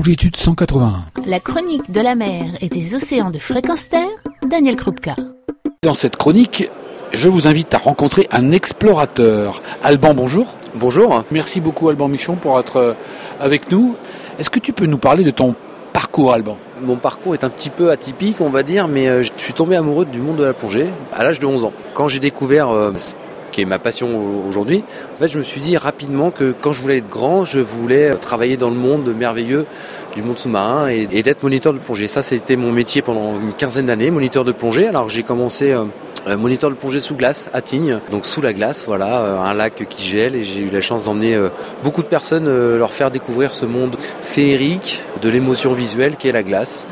longitude 181. La chronique de la mer et des océans de fréquence terre, Daniel Krupka. Dans cette chronique, je vous invite à rencontrer un explorateur. Alban, bonjour. Bonjour. Merci beaucoup Alban Michon pour être euh, avec nous. Est-ce que tu peux nous parler de ton parcours Alban? Mon parcours est un petit peu atypique, on va dire, mais euh, je suis tombé amoureux du monde de la plongée à l'âge de 11 ans. Quand j'ai découvert euh, ce qui est ma passion aujourd'hui, en fait, je me suis dit rapidement que quand je voulais être grand, je voulais travailler dans le monde merveilleux du monde sous-marin et, d'être moniteur de plongée. Ça, c'était mon métier pendant une quinzaine d'années, moniteur de plongée. Alors j'ai commencé euh, moniteur de plongée sous glace à Tignes, donc sous la glace, voilà, euh, un lac qui gèle et j'ai eu la chance d'emmener euh, beaucoup de personnes leur faire découvrir ce monde féerique de l'émotion visuelle qui est la glace.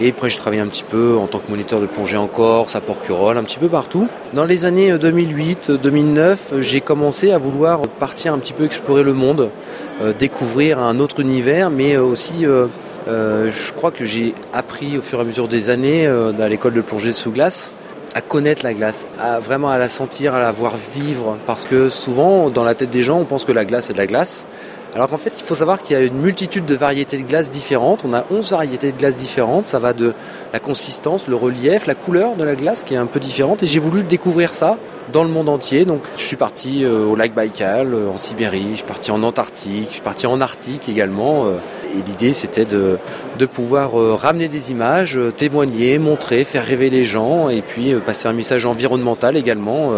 Et après, j'ai travaillé un petit peu en tant que moniteur de plongée en Corse, à Porquerolles, un petit peu partout. Dans les années 2008-2009, j'ai commencé à vouloir partir un petit peu explorer le monde, découvrir un autre univers, mais aussi je crois que j'ai appris au fur et à mesure des années dans l'école de plongée sous glace à connaître la glace, à vraiment à la sentir, à la voir vivre. Parce que souvent, dans la tête des gens, on pense que la glace est de la glace. Alors qu'en fait, il faut savoir qu'il y a une multitude de variétés de glace différentes. On a 11 variétés de glace différentes. Ça va de la consistance, le relief, la couleur de la glace qui est un peu différente. Et j'ai voulu découvrir ça dans le monde entier. Donc, je suis parti euh, au lac Baïkal, euh, en Sibérie. Je suis parti en Antarctique. Je suis parti en Arctique également. Euh, et l'idée, c'était de pouvoir ramener des images, témoigner, montrer, faire rêver les gens et puis passer un message environnemental également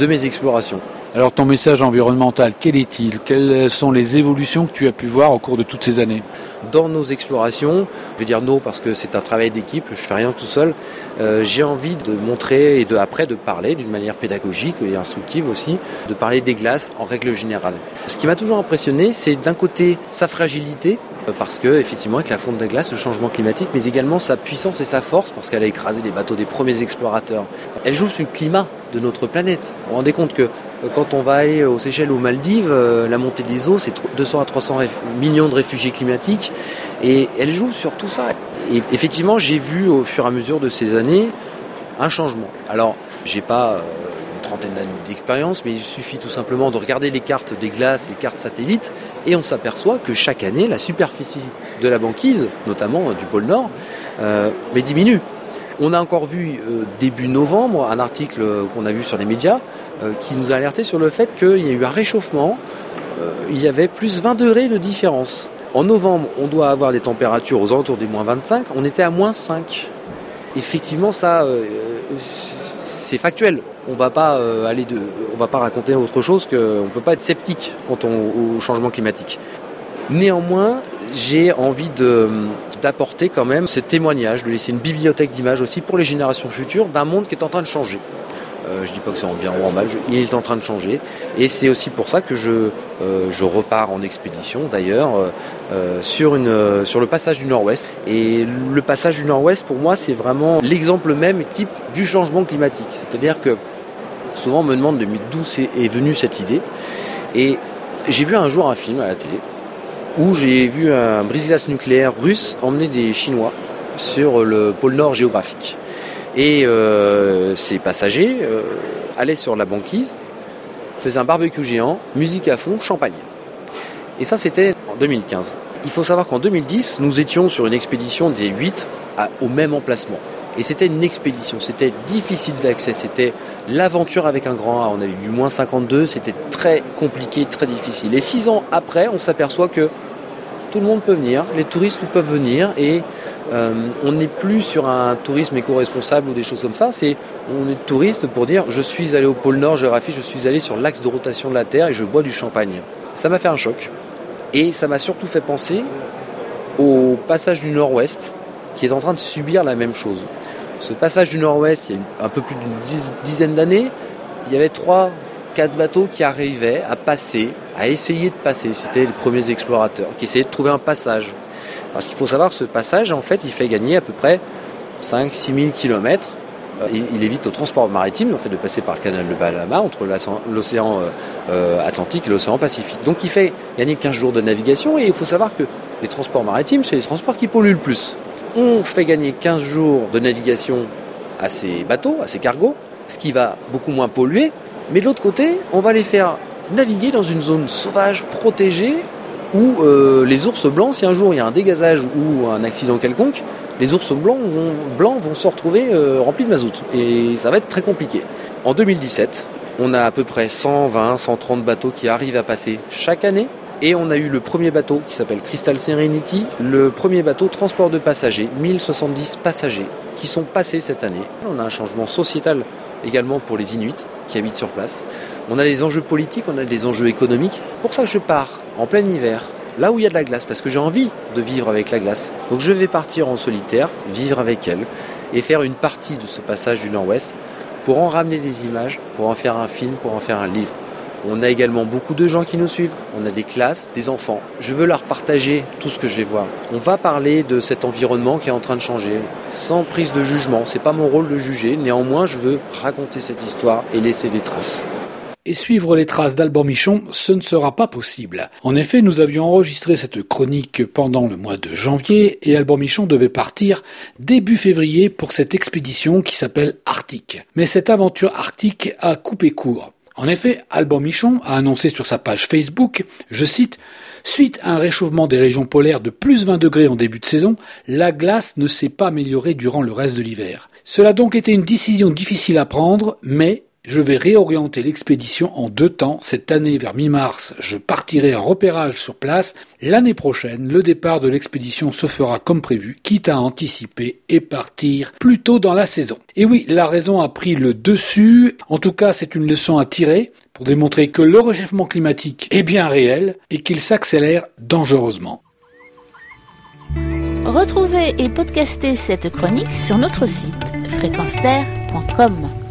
de mes explorations. Alors ton message environnemental, quel est-il? Quelles sont les évolutions que tu as pu voir au cours de toutes ces années? Dans nos explorations, je vais dire non parce que c'est un travail d'équipe, je fais rien tout seul, euh, j'ai envie de montrer et de, après de parler d'une manière pédagogique et instructive aussi, de parler des glaces en règle générale. Ce qui m'a toujours impressionné, c'est d'un côté sa fragilité, parce que effectivement avec la fonte de la glace, le changement climatique, mais également sa puissance et sa force parce qu'elle a écrasé les bateaux des premiers explorateurs. Elle joue sur le climat de notre planète. Vous vous rendez compte que euh, quand on va aller aux Seychelles aux Maldives, euh, la montée des eaux, c'est 200 à 300 millions de réfugiés climatiques et elle joue sur tout ça. Et effectivement, j'ai vu au fur et à mesure de ces années un changement. Alors, j'ai pas euh, trentaine d'années d'expérience, mais il suffit tout simplement de regarder les cartes des glaces, les cartes satellites, et on s'aperçoit que chaque année, la superficie de la banquise, notamment du pôle Nord, euh, mais diminue. On a encore vu euh, début novembre un article qu'on a vu sur les médias euh, qui nous a alerté sur le fait qu'il y a eu un réchauffement, il y avait plus 20 degrés de différence. En novembre, on doit avoir des températures aux alentours des moins 25, on était à moins 5. Effectivement, ça, c'est factuel on va pas euh, de, on va pas raconter autre chose qu'on ne peut pas être sceptique quant au changement climatique. Néanmoins, j'ai envie d'apporter quand même ce témoignage, de laisser une bibliothèque d'images aussi pour les générations futures d'un monde qui est en train de changer. Euh, je ne dis pas que c'est en bien ou en mal, il est en train de changer. Et c'est aussi pour ça que je, euh, repars en expédition d'ailleurs sur, sur le passage du Nord-Ouest. Et le passage du Nord-Ouest, pour moi, c'est vraiment l'exemple même type du changement climatique. C'est-à-dire que Souvent on me demande d'où est venue cette idée. Et j'ai vu un jour un film à la télé où j'ai vu un brise nucléaire russe emmener des Chinois sur le pôle Nord géographique. Et euh, ces passagers euh, allaient sur la banquise, faisaient un barbecue géant, musique à fond, champagne. Et ça, c'était en 2015. Il faut savoir qu'en 2010, nous étions sur une expédition des 8 au même emplacement. Et c'était une expédition, c'était difficile d'accès, c'était l'aventure avec un grand A. On a eu du moins 52, c'était très compliqué, très difficile. Et six ans après, on s'aperçoit que tout le monde peut venir, les touristes peuvent venir et euh, on n'est plus sur un tourisme éco-responsable ou des choses comme ça. C'est on est touriste pour dire je suis allé au pôle Nord géographique, je suis allé sur l'axe de rotation de la Terre et je bois du champagne. Ça m'a fait un choc et ça m'a surtout fait penser au passage du Nord-Ouest qui est en train de subir la même chose. Ce passage du Nord-Ouest, il y a un peu plus d'une dizaine d'années, il y avait trois, quatre bateaux qui arrivaient à passer, à essayer de passer. C'était les premiers explorateurs qui essayaient de trouver un passage. Parce qu'il faut savoir, ce passage, en fait, il fait gagner à peu près 5-6 000 kilomètres. Il évite au transport maritime, en fait, de passer par le canal de Panama entre l'océan euh, euh, Atlantique et l'océan Pacifique. Donc il fait gagner 15 jours de navigation et il faut savoir que les transports maritimes, c'est les transports qui polluent le plus on fait gagner 15 jours de navigation à ces bateaux, à ces cargos, ce qui va beaucoup moins polluer. Mais de l'autre côté, on va les faire naviguer dans une zone sauvage, protégée, où euh, les ours blancs, si un jour il y a un dégazage ou un accident quelconque, les ours blancs vont, se retrouver euh, remplis de mazout. Et ça va être très compliqué. En 2017, on a à peu près 120, 130 bateaux qui arrivent à passer chaque année. Et on a eu le premier bateau qui s'appelle Crystal Serenity, le premier bateau transport de passagers, 1070 passagers qui sont passés cette année. On a un changement sociétal également pour les Inuits qui habitent sur place. On a les enjeux politiques, on a des enjeux économiques. Pour ça je pars en plein hiver, là où il y a de la glace, parce que j'ai envie de vivre avec la glace. Donc je vais partir en solitaire, vivre avec elle, et faire une partie de ce passage du Nord-Ouest pour en ramener des images, pour en faire un film, pour en faire un livre. On a également beaucoup de gens qui nous suivent. On a des classes, des enfants. Je veux leur partager tout ce que je vais voir. On va parler de cet environnement qui est en train de changer, sans prise de jugement. C'est pas mon rôle de juger. Néanmoins, je veux raconter cette histoire et laisser des traces et suivre les traces d'Alban Michon, ce ne sera pas possible. En effet, nous avions enregistré cette chronique pendant le mois de janvier et Alban Michon devait partir début février pour cette expédition qui s'appelle Arctique. Mais cette aventure arctique a coupé court. En effet, Alban Michon a annoncé sur sa page Facebook, je cite, Suite à un réchauffement des régions polaires de plus 20 degrés en début de saison, la glace ne s'est pas améliorée durant le reste de l'hiver. Cela a donc été une décision difficile à prendre, mais je vais réorienter l'expédition en deux temps. Cette année, vers mi-mars, je partirai en repérage sur place. L'année prochaine, le départ de l'expédition se fera comme prévu, quitte à anticiper et partir plus tôt dans la saison. Et oui, la raison a pris le dessus. En tout cas, c'est une leçon à tirer pour démontrer que le réchauffement climatique est bien réel et qu'il s'accélère dangereusement. Retrouvez et podcastez cette chronique sur notre site fréquenceterre.com.